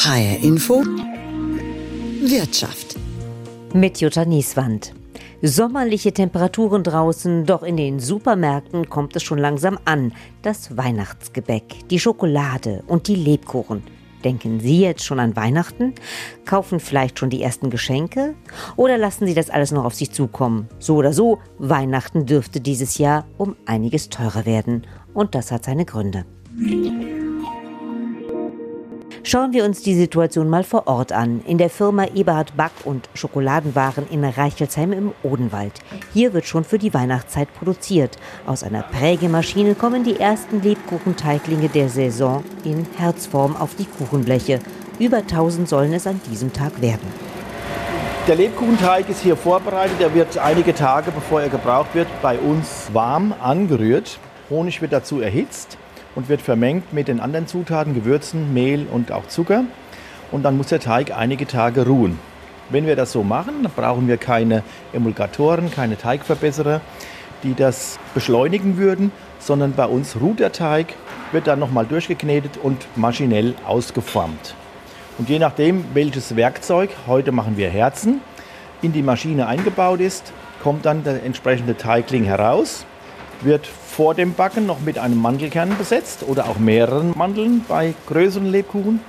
HR Info Wirtschaft mit Jutta Nieswand. Sommerliche Temperaturen draußen, doch in den Supermärkten kommt es schon langsam an. Das Weihnachtsgebäck, die Schokolade und die Lebkuchen. Denken Sie jetzt schon an Weihnachten? Kaufen vielleicht schon die ersten Geschenke? Oder lassen Sie das alles noch auf sich zukommen? So oder so, Weihnachten dürfte dieses Jahr um einiges teurer werden. Und das hat seine Gründe. Schauen wir uns die Situation mal vor Ort an. In der Firma Eberhard Back und Schokoladenwaren in Reichelsheim im Odenwald. Hier wird schon für die Weihnachtszeit produziert. Aus einer Prägemaschine kommen die ersten Lebkuchenteiglinge der Saison in Herzform auf die Kuchenbleche. Über 1000 sollen es an diesem Tag werden. Der Lebkuchenteig ist hier vorbereitet. Er wird einige Tage, bevor er gebraucht wird, bei uns warm angerührt. Honig wird dazu erhitzt und wird vermengt mit den anderen Zutaten, Gewürzen, Mehl und auch Zucker. Und dann muss der Teig einige Tage ruhen. Wenn wir das so machen, dann brauchen wir keine Emulgatoren, keine Teigverbesserer, die das beschleunigen würden, sondern bei uns ruht der Teig, wird dann nochmal durchgeknetet und maschinell ausgeformt. Und je nachdem, welches Werkzeug, heute machen wir Herzen, in die Maschine eingebaut ist, kommt dann der entsprechende Teigling heraus wird vor dem Backen noch mit einem Mandelkern besetzt oder auch mehreren Mandeln bei größeren Lebkuchen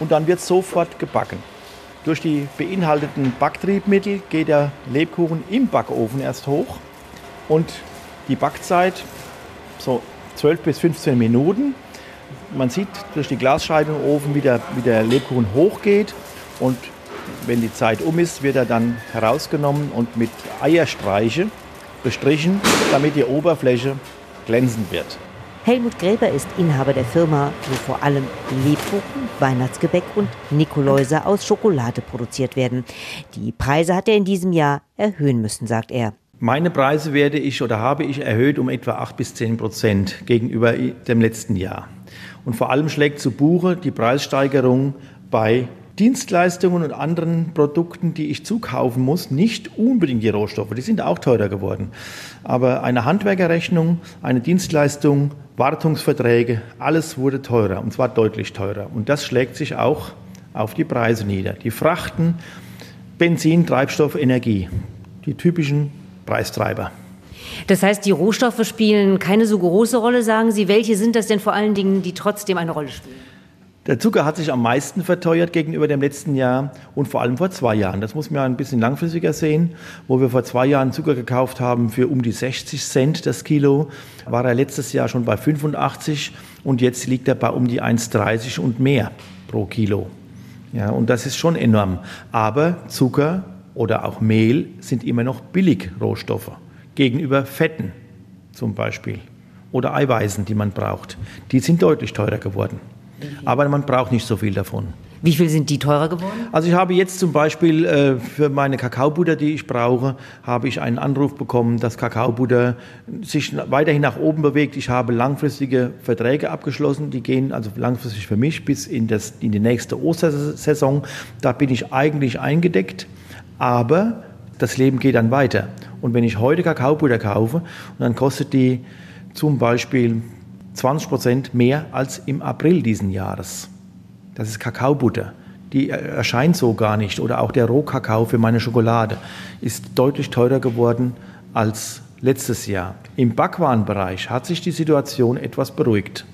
und dann wird sofort gebacken. Durch die beinhalteten Backtriebmittel geht der Lebkuchen im Backofen erst hoch und die Backzeit so 12 bis 15 Minuten. Man sieht durch die Glasscheibe im Ofen, wie der, wie der Lebkuchen hochgeht und wenn die Zeit um ist, wird er dann herausgenommen und mit Eierstreiche bestrichen, damit die Oberfläche glänzend wird. Helmut Gräber ist Inhaber der Firma, wo vor allem Lebkuchen, Weihnachtsgebäck und Nikoläuse aus Schokolade produziert werden. Die Preise hat er in diesem Jahr erhöhen müssen, sagt er. Meine Preise werde ich oder habe ich erhöht um etwa 8 bis 10 Prozent gegenüber dem letzten Jahr. Und vor allem schlägt zu Buche die Preissteigerung bei Dienstleistungen und anderen Produkten, die ich zukaufen muss, nicht unbedingt die Rohstoffe, die sind auch teurer geworden. Aber eine Handwerkerrechnung, eine Dienstleistung, Wartungsverträge, alles wurde teurer und zwar deutlich teurer. Und das schlägt sich auch auf die Preise nieder. Die Frachten, Benzin, Treibstoff, Energie, die typischen Preistreiber. Das heißt, die Rohstoffe spielen keine so große Rolle, sagen Sie. Welche sind das denn vor allen Dingen, die trotzdem eine Rolle spielen? Der Zucker hat sich am meisten verteuert gegenüber dem letzten Jahr und vor allem vor zwei Jahren. Das muss man ein bisschen langfristiger sehen. Wo wir vor zwei Jahren Zucker gekauft haben für um die 60 Cent das Kilo, war er letztes Jahr schon bei 85 und jetzt liegt er bei um die 1,30 und mehr pro Kilo. Ja, und das ist schon enorm. Aber Zucker oder auch Mehl sind immer noch Billigrohstoffe gegenüber Fetten zum Beispiel oder Eiweißen, die man braucht. Die sind deutlich teurer geworden. Aber man braucht nicht so viel davon. Wie viel sind die teurer geworden? Also ich habe jetzt zum Beispiel äh, für meine Kakaobutter, die ich brauche, habe ich einen Anruf bekommen, dass Kakaobutter sich weiterhin nach oben bewegt. Ich habe langfristige Verträge abgeschlossen, die gehen also langfristig für mich bis in, das, in die nächste Ostersaison. Da bin ich eigentlich eingedeckt, aber das Leben geht dann weiter. Und wenn ich heute Kakaobutter kaufe, dann kostet die zum Beispiel 20 Prozent mehr als im April diesen Jahres. Das ist Kakaobutter. Die erscheint so gar nicht. Oder auch der Rohkakao für meine Schokolade ist deutlich teurer geworden als letztes Jahr. Im Backwarenbereich hat sich die Situation etwas beruhigt.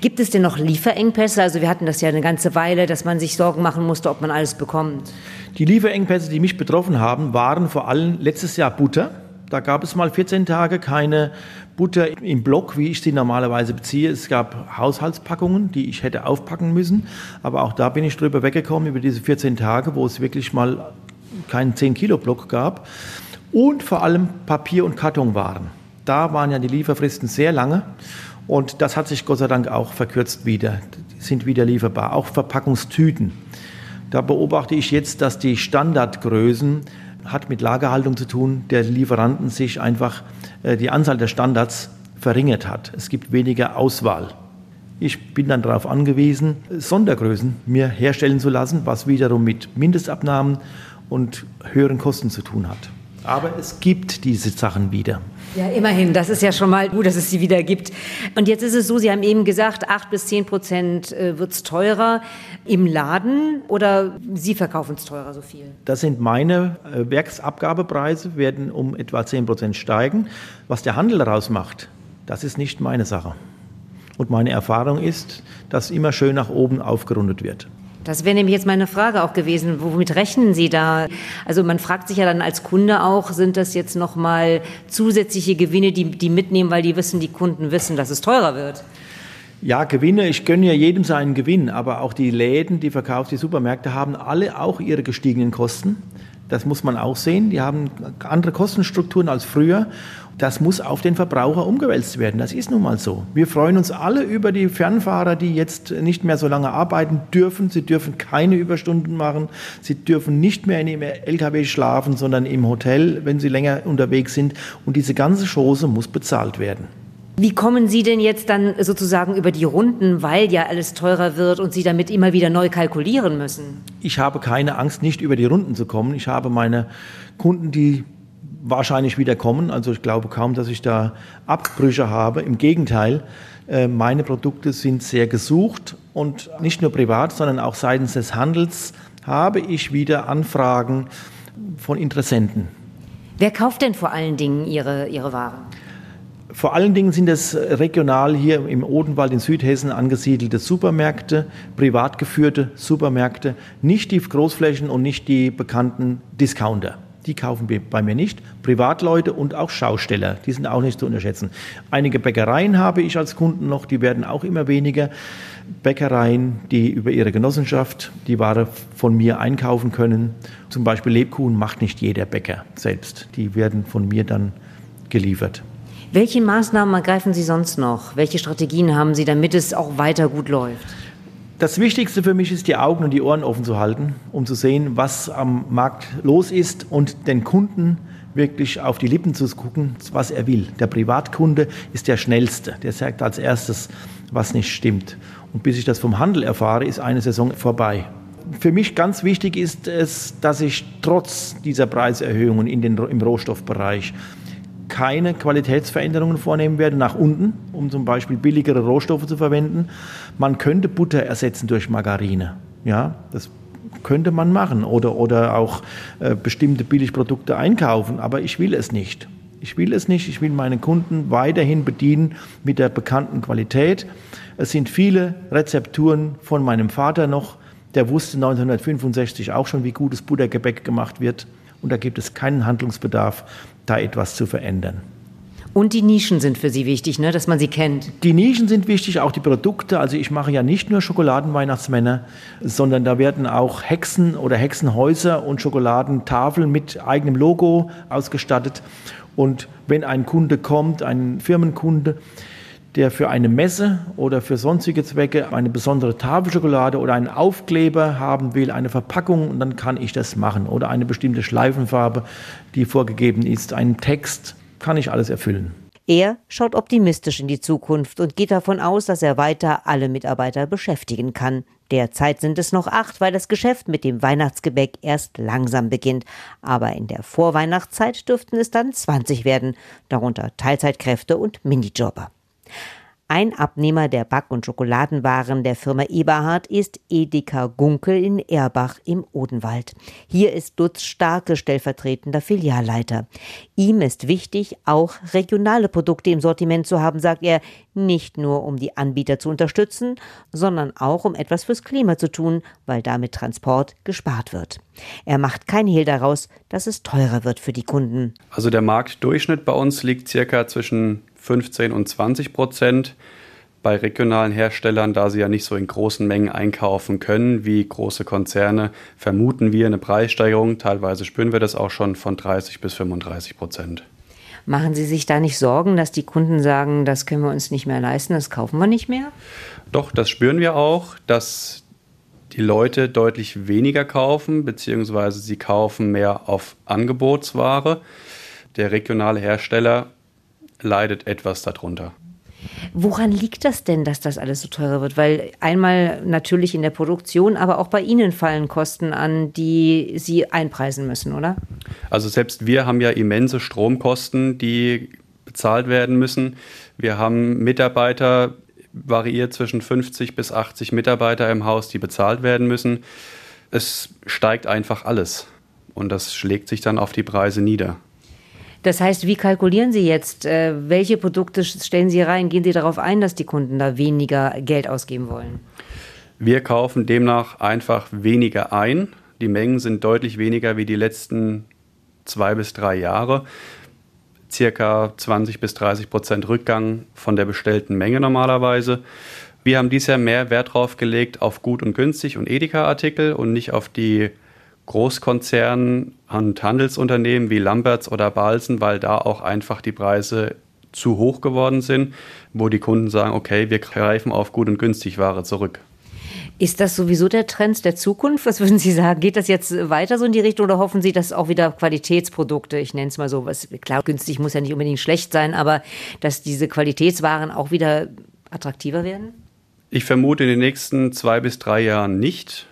Gibt es denn noch Lieferengpässe? Also wir hatten das ja eine ganze Weile, dass man sich Sorgen machen musste, ob man alles bekommt. Die Lieferengpässe, die mich betroffen haben, waren vor allem letztes Jahr Butter. Da gab es mal 14 Tage keine Butter im Block, wie ich sie normalerweise beziehe. Es gab Haushaltspackungen, die ich hätte aufpacken müssen. Aber auch da bin ich drüber weggekommen, über diese 14 Tage, wo es wirklich mal keinen 10-Kilo-Block gab. Und vor allem Papier- und Kartonwaren. Da waren ja die Lieferfristen sehr lange. Und das hat sich Gott sei Dank auch verkürzt wieder, die sind wieder lieferbar. Auch Verpackungstüten. Da beobachte ich jetzt, dass die Standardgrößen hat mit Lagerhaltung zu tun, der Lieferanten sich einfach äh, die Anzahl der Standards verringert hat. Es gibt weniger Auswahl. Ich bin dann darauf angewiesen, Sondergrößen mir herstellen zu lassen, was wiederum mit Mindestabnahmen und höheren Kosten zu tun hat. Aber es gibt diese Sachen wieder. Ja, immerhin. Das ist ja schon mal gut, dass es sie wieder gibt. Und jetzt ist es so, Sie haben eben gesagt, acht bis zehn Prozent äh, wird es teurer im Laden oder Sie verkaufen es teurer so viel? Das sind meine äh, Werksabgabepreise, werden um etwa zehn Prozent steigen. Was der Handel daraus macht, das ist nicht meine Sache. Und meine Erfahrung ist, dass immer schön nach oben aufgerundet wird. Das wäre nämlich jetzt meine Frage auch gewesen. Womit rechnen Sie da? Also man fragt sich ja dann als Kunde auch, sind das jetzt nochmal zusätzliche Gewinne, die die mitnehmen, weil die wissen, die Kunden wissen, dass es teurer wird? Ja, Gewinne, ich gönne ja jedem seinen Gewinn, aber auch die Läden, die Verkaufs-, die Supermärkte haben alle auch ihre gestiegenen Kosten. Das muss man auch sehen. Die haben andere Kostenstrukturen als früher das muss auf den Verbraucher umgewälzt werden. Das ist nun mal so. Wir freuen uns alle über die Fernfahrer, die jetzt nicht mehr so lange arbeiten dürfen. Sie dürfen keine Überstunden machen. Sie dürfen nicht mehr in ihrem LKW schlafen, sondern im Hotel, wenn sie länger unterwegs sind. Und diese ganze Chose muss bezahlt werden. Wie kommen Sie denn jetzt dann sozusagen über die Runden, weil ja alles teurer wird und Sie damit immer wieder neu kalkulieren müssen? Ich habe keine Angst, nicht über die Runden zu kommen. Ich habe meine Kunden, die wahrscheinlich wieder kommen. Also ich glaube kaum, dass ich da Abbrüche habe. Im Gegenteil, äh, meine Produkte sind sehr gesucht und nicht nur privat, sondern auch seitens des Handels habe ich wieder Anfragen von Interessenten. Wer kauft denn vor allen Dingen Ihre, Ihre Waren? Vor allen Dingen sind es regional hier im Odenwald in Südhessen angesiedelte Supermärkte, privat geführte Supermärkte, nicht die Großflächen und nicht die bekannten Discounter. Die kaufen bei mir nicht. Privatleute und auch Schausteller, die sind auch nicht zu unterschätzen. Einige Bäckereien habe ich als Kunden noch, die werden auch immer weniger. Bäckereien, die über ihre Genossenschaft die Ware von mir einkaufen können. Zum Beispiel Lebkuchen macht nicht jeder Bäcker selbst. Die werden von mir dann geliefert. Welche Maßnahmen ergreifen Sie sonst noch? Welche Strategien haben Sie, damit es auch weiter gut läuft? Das Wichtigste für mich ist, die Augen und die Ohren offen zu halten, um zu sehen, was am Markt los ist und den Kunden wirklich auf die Lippen zu gucken, was er will. Der Privatkunde ist der Schnellste. Der sagt als erstes, was nicht stimmt. Und bis ich das vom Handel erfahre, ist eine Saison vorbei. Für mich ganz wichtig ist es, dass ich trotz dieser Preiserhöhungen in den, im Rohstoffbereich keine Qualitätsveränderungen vornehmen werde nach unten, um zum Beispiel billigere Rohstoffe zu verwenden. Man könnte Butter ersetzen durch Margarine. Ja, das könnte man machen oder, oder auch äh, bestimmte Billigprodukte einkaufen, aber ich will es nicht. Ich will es nicht. Ich will meine Kunden weiterhin bedienen mit der bekannten Qualität. Es sind viele Rezepturen von meinem Vater noch. Der wusste 1965 auch schon, wie gutes Buttergebäck gemacht wird. Und da gibt es keinen Handlungsbedarf, da etwas zu verändern. Und die Nischen sind für Sie wichtig, ne? dass man sie kennt. Die Nischen sind wichtig, auch die Produkte. Also ich mache ja nicht nur Schokoladenweihnachtsmänner, sondern da werden auch Hexen oder Hexenhäuser und Schokoladentafeln mit eigenem Logo ausgestattet. Und wenn ein Kunde kommt, ein Firmenkunde, der für eine Messe oder für sonstige Zwecke eine besondere Tafelschokolade oder einen Aufkleber haben will, eine Verpackung, dann kann ich das machen. Oder eine bestimmte Schleifenfarbe, die vorgegeben ist, einen Text, kann ich alles erfüllen. Er schaut optimistisch in die Zukunft und geht davon aus, dass er weiter alle Mitarbeiter beschäftigen kann. Derzeit sind es noch acht, weil das Geschäft mit dem Weihnachtsgebäck erst langsam beginnt. Aber in der Vorweihnachtszeit dürften es dann 20 werden, darunter Teilzeitkräfte und Minijobber. Ein Abnehmer der Back- und Schokoladenwaren der Firma Eberhard ist Edeka Gunkel in Erbach im Odenwald. Hier ist Dutz Starke stellvertretender Filialleiter. Ihm ist wichtig, auch regionale Produkte im Sortiment zu haben, sagt er, nicht nur um die Anbieter zu unterstützen, sondern auch um etwas fürs Klima zu tun, weil damit Transport gespart wird. Er macht kein Hehl daraus, dass es teurer wird für die Kunden. Also der Marktdurchschnitt bei uns liegt circa zwischen 15 und 20 Prozent. Bei regionalen Herstellern, da sie ja nicht so in großen Mengen einkaufen können wie große Konzerne, vermuten wir eine Preissteigerung. Teilweise spüren wir das auch schon von 30 bis 35 Prozent. Machen Sie sich da nicht Sorgen, dass die Kunden sagen, das können wir uns nicht mehr leisten, das kaufen wir nicht mehr? Doch, das spüren wir auch, dass die Leute deutlich weniger kaufen, beziehungsweise sie kaufen mehr auf Angebotsware. Der regionale Hersteller leidet etwas darunter. Woran liegt das denn, dass das alles so teurer wird? Weil einmal natürlich in der Produktion, aber auch bei Ihnen fallen Kosten an, die Sie einpreisen müssen, oder? Also selbst wir haben ja immense Stromkosten, die bezahlt werden müssen. Wir haben Mitarbeiter, variiert zwischen 50 bis 80 Mitarbeiter im Haus, die bezahlt werden müssen. Es steigt einfach alles und das schlägt sich dann auf die Preise nieder. Das heißt, wie kalkulieren Sie jetzt? Äh, welche Produkte stellen Sie rein? Gehen Sie darauf ein, dass die Kunden da weniger Geld ausgeben wollen? Wir kaufen demnach einfach weniger ein. Die Mengen sind deutlich weniger wie die letzten zwei bis drei Jahre. Circa 20 bis 30 Prozent Rückgang von der bestellten Menge normalerweise. Wir haben dieses Jahr mehr Wert drauf gelegt auf gut und günstig und Edeka-Artikel und nicht auf die Großkonzernen und Handelsunternehmen wie Lamberts oder Balsen, weil da auch einfach die Preise zu hoch geworden sind, wo die Kunden sagen, okay, wir greifen auf gut und günstig Ware zurück. Ist das sowieso der Trend der Zukunft? Was würden Sie sagen? Geht das jetzt weiter so in die Richtung oder hoffen Sie, dass auch wieder Qualitätsprodukte, ich nenne es mal so, was klar, günstig muss ja nicht unbedingt schlecht sein, aber dass diese Qualitätswaren auch wieder attraktiver werden? Ich vermute in den nächsten zwei bis drei Jahren nicht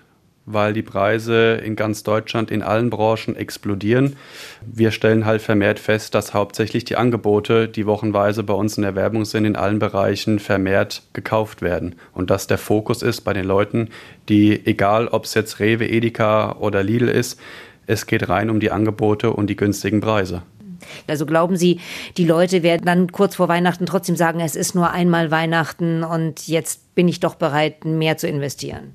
weil die Preise in ganz Deutschland in allen Branchen explodieren. Wir stellen halt vermehrt fest, dass hauptsächlich die Angebote, die wochenweise bei uns in der Werbung sind, in allen Bereichen vermehrt gekauft werden. Und dass der Fokus ist bei den Leuten, die, egal ob es jetzt Rewe, Edeka oder Lidl ist, es geht rein um die Angebote und die günstigen Preise. Also glauben Sie, die Leute werden dann kurz vor Weihnachten trotzdem sagen, es ist nur einmal Weihnachten und jetzt bin ich doch bereit, mehr zu investieren?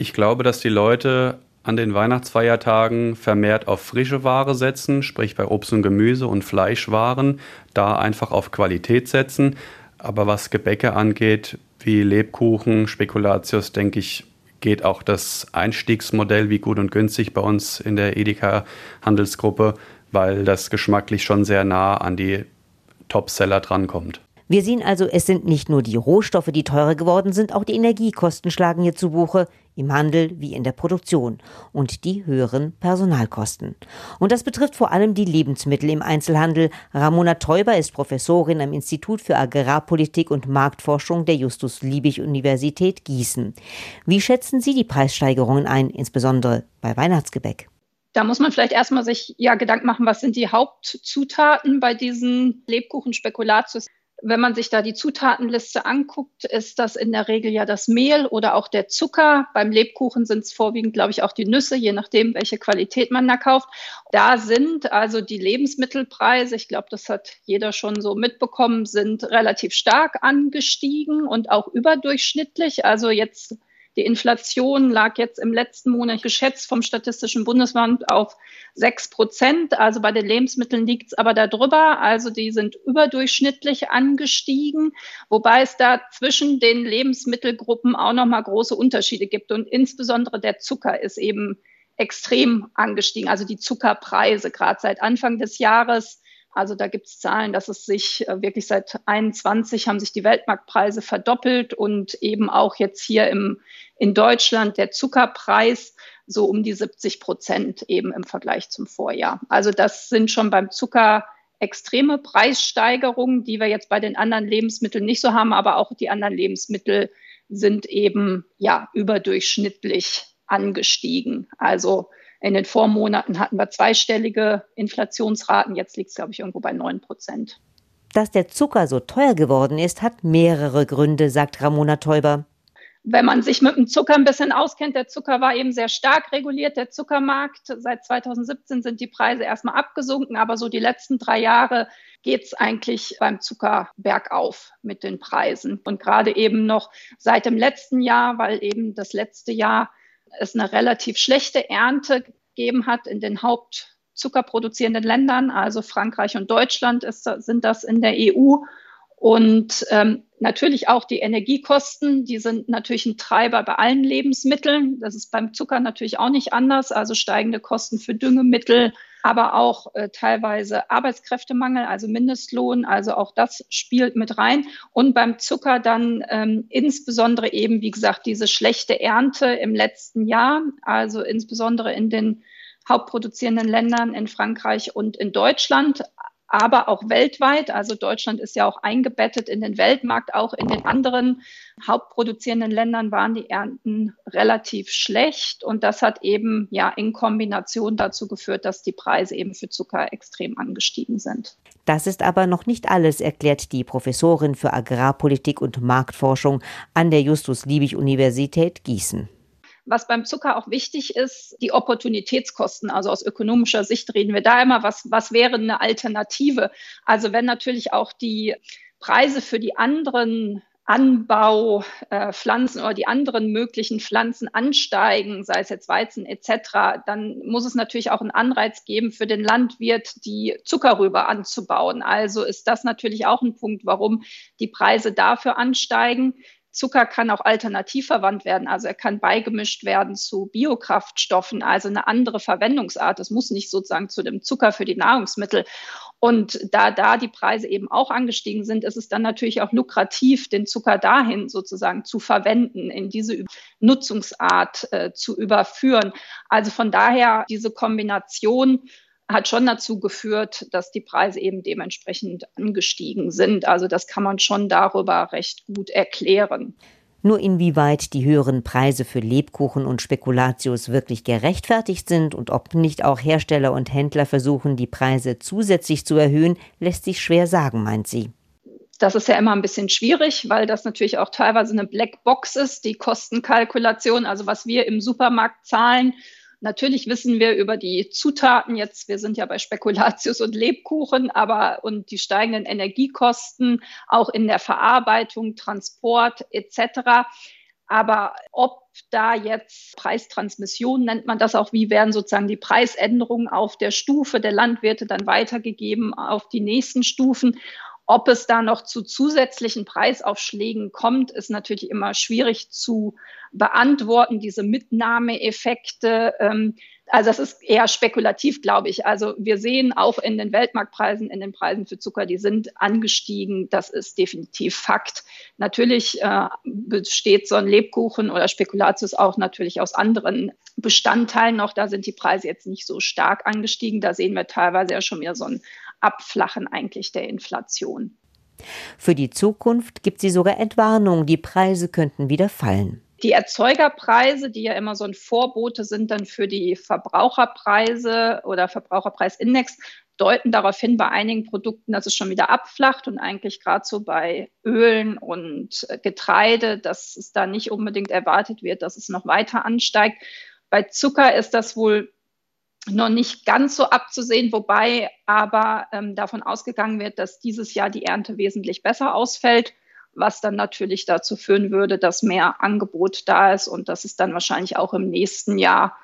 Ich glaube, dass die Leute an den Weihnachtsfeiertagen vermehrt auf frische Ware setzen, sprich bei Obst und Gemüse und Fleischwaren, da einfach auf Qualität setzen. Aber was Gebäcke angeht, wie Lebkuchen, Spekulatius, denke ich, geht auch das Einstiegsmodell wie gut und günstig bei uns in der Edeka Handelsgruppe, weil das geschmacklich schon sehr nah an die Topseller drankommt. Wir sehen also, es sind nicht nur die Rohstoffe, die teurer geworden sind, auch die Energiekosten schlagen hier zu Buche, im Handel wie in der Produktion und die höheren Personalkosten. Und das betrifft vor allem die Lebensmittel im Einzelhandel. Ramona Teuber ist Professorin am Institut für Agrarpolitik und Marktforschung der Justus-Liebig-Universität Gießen. Wie schätzen Sie die Preissteigerungen ein, insbesondere bei Weihnachtsgebäck? Da muss man vielleicht erstmal sich ja Gedanken machen, was sind die Hauptzutaten bei diesen Lebkuchen Spekulatius? Wenn man sich da die Zutatenliste anguckt, ist das in der Regel ja das Mehl oder auch der Zucker. Beim Lebkuchen sind es vorwiegend, glaube ich, auch die Nüsse, je nachdem, welche Qualität man da kauft. Da sind also die Lebensmittelpreise, ich glaube, das hat jeder schon so mitbekommen, sind relativ stark angestiegen und auch überdurchschnittlich. Also jetzt die Inflation lag jetzt im letzten Monat geschätzt vom Statistischen Bundesamt auf sechs Prozent. Also bei den Lebensmitteln liegt es aber darüber. Also die sind überdurchschnittlich angestiegen, wobei es da zwischen den Lebensmittelgruppen auch nochmal große Unterschiede gibt. Und insbesondere der Zucker ist eben extrem angestiegen. Also die Zuckerpreise gerade seit Anfang des Jahres also da gibt es Zahlen, dass es sich äh, wirklich seit 21 haben sich die Weltmarktpreise verdoppelt und eben auch jetzt hier im, in Deutschland der Zuckerpreis so um die 70 Prozent eben im Vergleich zum Vorjahr. Also das sind schon beim Zucker extreme Preissteigerungen, die wir jetzt bei den anderen Lebensmitteln nicht so haben, aber auch die anderen Lebensmittel sind eben ja überdurchschnittlich angestiegen. Also in den Vormonaten hatten wir zweistellige Inflationsraten, jetzt liegt es, glaube ich, irgendwo bei 9 Prozent. Dass der Zucker so teuer geworden ist, hat mehrere Gründe, sagt Ramona Teuber. Wenn man sich mit dem Zucker ein bisschen auskennt, der Zucker war eben sehr stark reguliert, der Zuckermarkt. Seit 2017 sind die Preise erstmal abgesunken, aber so die letzten drei Jahre geht es eigentlich beim Zucker bergauf mit den Preisen. Und gerade eben noch seit dem letzten Jahr, weil eben das letzte Jahr es eine relativ schlechte Ernte gegeben hat in den Hauptzuckerproduzierenden Ländern, also Frankreich und Deutschland ist, sind das in der EU. Und ähm, natürlich auch die Energiekosten, die sind natürlich ein Treiber bei allen Lebensmitteln. Das ist beim Zucker natürlich auch nicht anders. Also steigende Kosten für Düngemittel, aber auch äh, teilweise Arbeitskräftemangel, also Mindestlohn. Also auch das spielt mit rein. Und beim Zucker dann ähm, insbesondere eben, wie gesagt, diese schlechte Ernte im letzten Jahr, also insbesondere in den hauptproduzierenden Ländern in Frankreich und in Deutschland, aber auch weltweit. Also Deutschland ist ja auch eingebettet in den Weltmarkt. Auch in den anderen hauptproduzierenden Ländern waren die Ernten relativ schlecht. Und das hat eben ja in Kombination dazu geführt, dass die Preise eben für Zucker extrem angestiegen sind. Das ist aber noch nicht alles, erklärt die Professorin für Agrarpolitik und Marktforschung an der Justus-Liebig-Universität Gießen. Was beim Zucker auch wichtig ist, die Opportunitätskosten. Also aus ökonomischer Sicht reden wir da immer, was, was wäre eine Alternative? Also wenn natürlich auch die Preise für die anderen Anbaupflanzen äh, oder die anderen möglichen Pflanzen ansteigen, sei es jetzt Weizen etc., dann muss es natürlich auch einen Anreiz geben für den Landwirt, die Zuckerrübe anzubauen. Also ist das natürlich auch ein Punkt, warum die Preise dafür ansteigen. Zucker kann auch alternativ verwandt werden, also er kann beigemischt werden zu Biokraftstoffen, also eine andere Verwendungsart. Es muss nicht sozusagen zu dem Zucker für die Nahrungsmittel. Und da da die Preise eben auch angestiegen sind, ist es dann natürlich auch lukrativ, den Zucker dahin sozusagen zu verwenden, in diese Nutzungsart äh, zu überführen. Also von daher diese Kombination hat schon dazu geführt, dass die Preise eben dementsprechend angestiegen sind. Also das kann man schon darüber recht gut erklären. Nur inwieweit die höheren Preise für Lebkuchen und Spekulatius wirklich gerechtfertigt sind und ob nicht auch Hersteller und Händler versuchen, die Preise zusätzlich zu erhöhen, lässt sich schwer sagen, meint sie. Das ist ja immer ein bisschen schwierig, weil das natürlich auch teilweise eine Blackbox ist, die Kostenkalkulation, also was wir im Supermarkt zahlen Natürlich wissen wir über die Zutaten jetzt, wir sind ja bei Spekulatius und Lebkuchen, aber und die steigenden Energiekosten auch in der Verarbeitung, Transport etc. Aber ob da jetzt Preistransmission nennt man das auch, wie werden sozusagen die Preisänderungen auf der Stufe der Landwirte dann weitergegeben auf die nächsten Stufen ob es da noch zu zusätzlichen Preisaufschlägen kommt, ist natürlich immer schwierig zu beantworten, diese Mitnahmeeffekte. Ähm, also das ist eher spekulativ, glaube ich. Also wir sehen auch in den Weltmarktpreisen, in den Preisen für Zucker, die sind angestiegen. Das ist definitiv Fakt. Natürlich äh, besteht so ein Lebkuchen oder Spekulatius auch natürlich aus anderen Bestandteilen noch. Da sind die Preise jetzt nicht so stark angestiegen. Da sehen wir teilweise ja schon wieder so ein Abflachen eigentlich der Inflation. Für die Zukunft gibt sie sogar Entwarnung, die Preise könnten wieder fallen. Die Erzeugerpreise, die ja immer so ein Vorbote sind dann für die Verbraucherpreise oder Verbraucherpreisindex, deuten darauf hin bei einigen Produkten, dass es schon wieder abflacht und eigentlich gerade so bei Ölen und Getreide, dass es da nicht unbedingt erwartet wird, dass es noch weiter ansteigt. Bei Zucker ist das wohl noch nicht ganz so abzusehen, wobei aber ähm, davon ausgegangen wird, dass dieses Jahr die Ernte wesentlich besser ausfällt, was dann natürlich dazu führen würde, dass mehr Angebot da ist und dass es dann wahrscheinlich auch im nächsten Jahr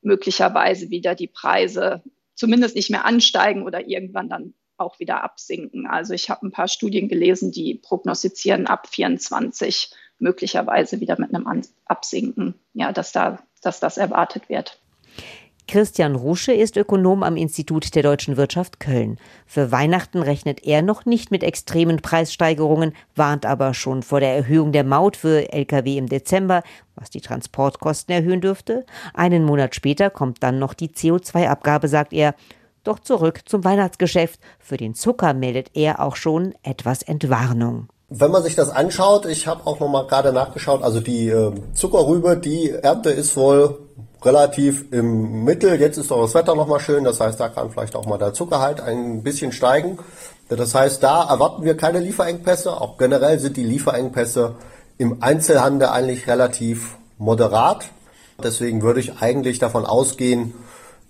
möglicherweise wieder die Preise zumindest nicht mehr ansteigen oder irgendwann dann auch wieder absinken. Also ich habe ein paar Studien gelesen, die prognostizieren ab 24 möglicherweise wieder mit einem Absinken, ja, dass da, dass das erwartet wird. Christian Rusche ist Ökonom am Institut der deutschen Wirtschaft Köln. Für Weihnachten rechnet er noch nicht mit extremen Preissteigerungen, warnt aber schon vor der Erhöhung der Maut für Lkw im Dezember, was die Transportkosten erhöhen dürfte. Einen Monat später kommt dann noch die CO2-Abgabe, sagt er. Doch zurück zum Weihnachtsgeschäft. Für den Zucker meldet er auch schon etwas Entwarnung. Wenn man sich das anschaut, ich habe auch noch mal gerade nachgeschaut, also die äh, Zuckerrübe, die Ernte ist wohl relativ im Mittel. Jetzt ist doch das Wetter nochmal schön, das heißt, da kann vielleicht auch mal der Zuckerhalt ein bisschen steigen. Das heißt, da erwarten wir keine Lieferengpässe. Auch generell sind die Lieferengpässe im Einzelhandel eigentlich relativ moderat. Deswegen würde ich eigentlich davon ausgehen,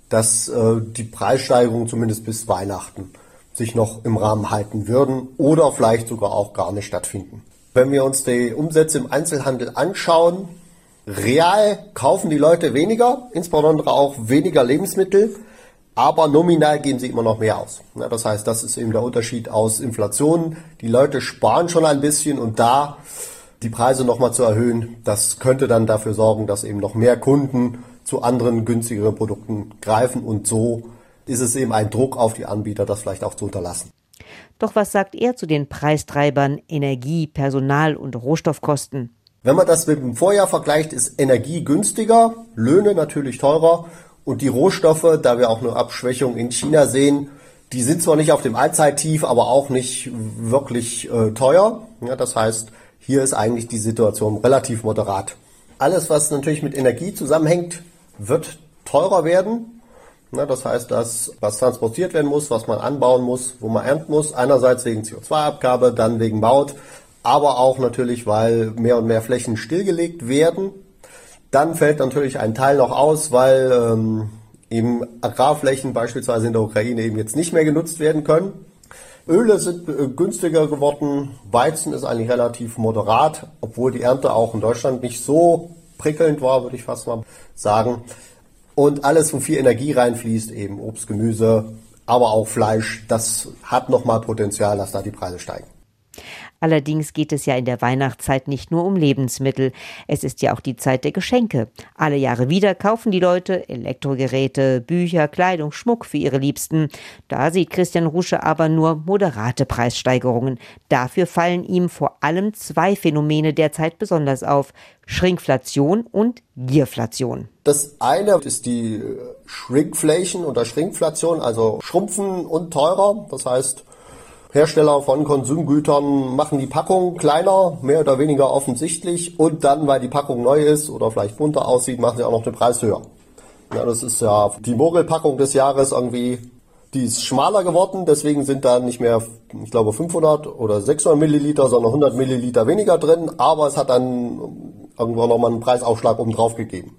dass äh, die Preissteigerungen zumindest bis Weihnachten sich noch im Rahmen halten würden oder vielleicht sogar auch gar nicht stattfinden. Wenn wir uns die Umsätze im Einzelhandel anschauen, Real kaufen die Leute weniger, insbesondere auch weniger Lebensmittel, aber nominal geben sie immer noch mehr aus. das heißt, das ist eben der Unterschied aus Inflation. Die Leute sparen schon ein bisschen und da die Preise nochmal zu erhöhen, das könnte dann dafür sorgen, dass eben noch mehr Kunden zu anderen günstigeren Produkten greifen und so ist es eben ein Druck auf die Anbieter, das vielleicht auch zu unterlassen. Doch was sagt er zu den Preistreibern Energie, Personal und Rohstoffkosten? Wenn man das mit dem Vorjahr vergleicht, ist Energie günstiger, Löhne natürlich teurer und die Rohstoffe, da wir auch eine Abschwächung in China sehen, Die sind zwar nicht auf dem Allzeittief, aber auch nicht wirklich äh, teuer. Ja, das heißt, hier ist eigentlich die Situation relativ moderat. Alles, was natürlich mit Energie zusammenhängt, wird teurer werden. Ja, das heißt, das, was transportiert werden muss, was man anbauen muss, wo man ernten muss, einerseits wegen CO2-Abgabe, dann wegen Maut, aber auch natürlich, weil mehr und mehr Flächen stillgelegt werden. Dann fällt natürlich ein Teil noch aus, weil ähm, eben Agrarflächen beispielsweise in der Ukraine eben jetzt nicht mehr genutzt werden können. Öle sind äh, günstiger geworden, Weizen ist eigentlich relativ moderat, obwohl die Ernte auch in Deutschland nicht so prickelnd war, würde ich fast mal sagen. Und alles, wo viel Energie reinfließt, eben Obst, Gemüse, aber auch Fleisch, das hat nochmal Potenzial, dass da die Preise steigen. Allerdings geht es ja in der Weihnachtszeit nicht nur um Lebensmittel. Es ist ja auch die Zeit der Geschenke. Alle Jahre wieder kaufen die Leute Elektrogeräte, Bücher, Kleidung, Schmuck für ihre Liebsten. Da sieht Christian Rusche aber nur moderate Preissteigerungen. Dafür fallen ihm vor allem zwei Phänomene derzeit besonders auf. Schrinkflation und Gierflation. Das eine ist die Shrinkflation oder Schrinkflation, also Schrumpfen und teurer. Das heißt, Hersteller von Konsumgütern machen die Packung kleiner, mehr oder weniger offensichtlich und dann, weil die Packung neu ist oder vielleicht bunter aussieht, machen sie auch noch den Preis höher. Ja, das ist ja die Mogelpackung des Jahres irgendwie, die ist schmaler geworden, deswegen sind da nicht mehr, ich glaube 500 oder 600 Milliliter, sondern 100 Milliliter weniger drin, aber es hat dann irgendwann nochmal einen Preisaufschlag oben drauf gegeben.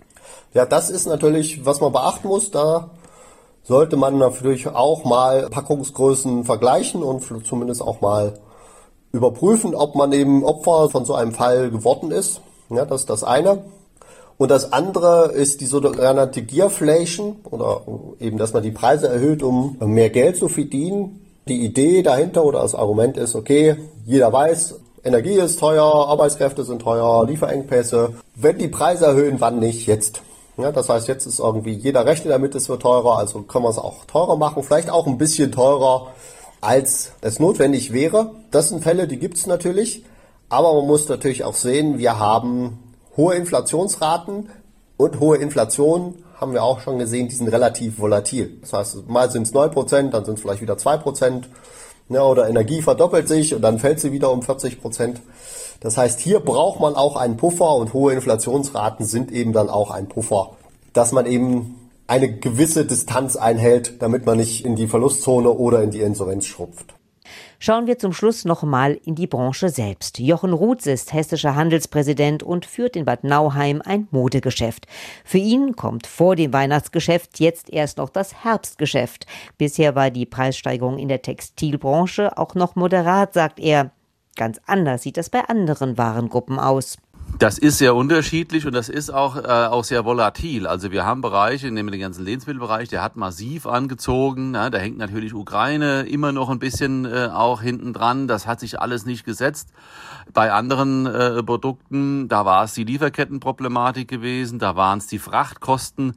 Ja, das ist natürlich, was man beachten muss, da sollte man natürlich auch mal Packungsgrößen vergleichen und zumindest auch mal überprüfen, ob man eben Opfer von so einem Fall geworden ist. Ja, das ist das eine. Und das andere ist die sogenannte Gearflation oder eben, dass man die Preise erhöht, um mehr Geld zu verdienen. Die Idee dahinter oder das Argument ist, okay, jeder weiß, Energie ist teuer, Arbeitskräfte sind teuer, Lieferengpässe. Wenn die Preise erhöhen, wann nicht? Jetzt. Ja, das heißt, jetzt ist irgendwie jeder rechnet damit, es wird teurer, also können wir es auch teurer machen, vielleicht auch ein bisschen teurer, als es notwendig wäre. Das sind Fälle, die gibt es natürlich, aber man muss natürlich auch sehen, wir haben hohe Inflationsraten und hohe Inflation haben wir auch schon gesehen, die sind relativ volatil. Das heißt, mal sind es 9%, dann sind es vielleicht wieder 2%. Ja, oder Energie verdoppelt sich und dann fällt sie wieder um 40 Prozent. Das heißt, hier braucht man auch einen Puffer und hohe Inflationsraten sind eben dann auch ein Puffer, dass man eben eine gewisse Distanz einhält, damit man nicht in die Verlustzone oder in die Insolvenz schrupft. Schauen wir zum Schluss nochmal in die Branche selbst. Jochen Rutz ist hessischer Handelspräsident und führt in Bad Nauheim ein Modegeschäft. Für ihn kommt vor dem Weihnachtsgeschäft jetzt erst noch das Herbstgeschäft. Bisher war die Preissteigerung in der Textilbranche auch noch moderat, sagt er. Ganz anders sieht das bei anderen Warengruppen aus. Das ist sehr unterschiedlich und das ist auch, äh, auch sehr volatil. Also wir haben Bereiche, nehmen wir den ganzen Lebensmittelbereich, der hat massiv angezogen. Ne? Da hängt natürlich Ukraine immer noch ein bisschen äh, auch hinten dran. Das hat sich alles nicht gesetzt. Bei anderen äh, Produkten, da war es die Lieferkettenproblematik gewesen, da waren es die Frachtkosten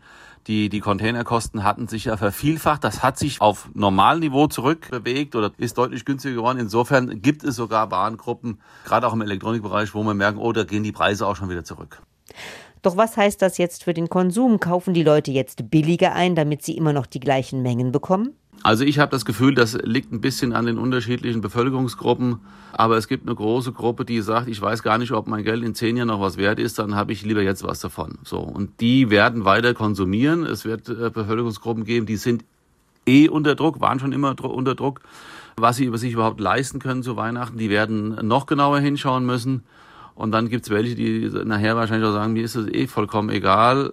die, die Containerkosten hatten sich ja vervielfacht. Das hat sich auf Normalniveau zurückbewegt oder ist deutlich günstiger geworden. Insofern gibt es sogar Warengruppen, gerade auch im Elektronikbereich, wo man merken, oh, da gehen die Preise auch schon wieder zurück. Doch was heißt das jetzt für den Konsum? Kaufen die Leute jetzt billiger ein, damit sie immer noch die gleichen Mengen bekommen? Also ich habe das Gefühl, das liegt ein bisschen an den unterschiedlichen Bevölkerungsgruppen. Aber es gibt eine große Gruppe, die sagt, ich weiß gar nicht, ob mein Geld in zehn Jahren noch was wert ist, dann habe ich lieber jetzt was davon. So und die werden weiter konsumieren. Es wird äh, Bevölkerungsgruppen geben, die sind eh unter Druck, waren schon immer unter Druck, was sie über sich überhaupt leisten können zu Weihnachten. Die werden noch genauer hinschauen müssen. Und dann gibt's welche, die nachher wahrscheinlich auch sagen, mir ist es eh vollkommen egal.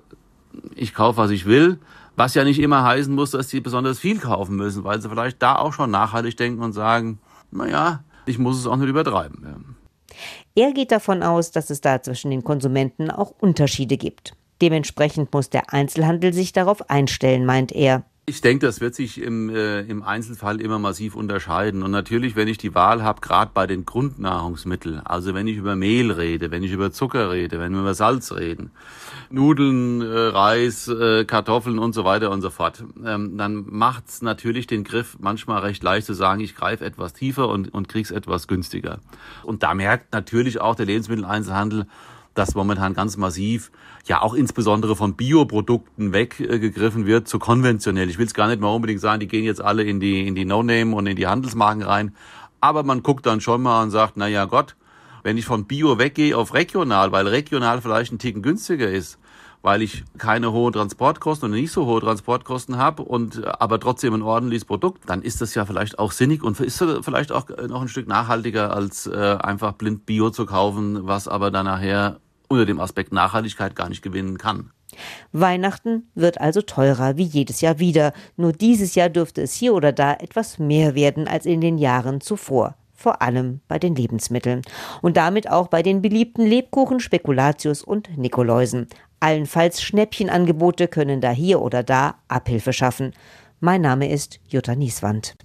Ich kaufe, was ich will. Was ja nicht immer heißen muss, dass sie besonders viel kaufen müssen, weil sie vielleicht da auch schon nachhaltig denken und sagen, naja, ich muss es auch nicht übertreiben. Er geht davon aus, dass es da zwischen den Konsumenten auch Unterschiede gibt. Dementsprechend muss der Einzelhandel sich darauf einstellen, meint er. Ich denke, das wird sich im, äh, im Einzelfall immer massiv unterscheiden. Und natürlich, wenn ich die Wahl habe, gerade bei den Grundnahrungsmitteln, also wenn ich über Mehl rede, wenn ich über Zucker rede, wenn wir über Salz reden, Nudeln, äh, Reis, äh, Kartoffeln und so weiter und so fort, ähm, dann macht's natürlich den Griff manchmal recht leicht zu sagen, ich greife etwas tiefer und, und krieg's etwas günstiger. Und da merkt natürlich auch der Lebensmitteleinzelhandel, dass momentan ganz massiv, ja auch insbesondere von Bioprodukten weggegriffen wird zu konventionell. Ich will es gar nicht mal unbedingt sagen, die gehen jetzt alle in die, in die No-Name und in die Handelsmarken rein. Aber man guckt dann schon mal und sagt, na ja Gott, wenn ich von Bio weggehe auf regional, weil regional vielleicht ein Ticken günstiger ist, weil ich keine hohen Transportkosten und nicht so hohe Transportkosten habe und aber trotzdem ein ordentliches Produkt, dann ist das ja vielleicht auch sinnig und ist vielleicht auch noch ein Stück nachhaltiger als äh, einfach blind Bio zu kaufen, was aber dann nachher unter dem Aspekt Nachhaltigkeit gar nicht gewinnen kann. Weihnachten wird also teurer wie jedes Jahr wieder. Nur dieses Jahr dürfte es hier oder da etwas mehr werden als in den Jahren zuvor vor allem bei den Lebensmitteln und damit auch bei den beliebten Lebkuchen, Spekulatius und Nikoläusen. Allenfalls Schnäppchenangebote können da hier oder da Abhilfe schaffen. Mein Name ist Jutta Nieswand.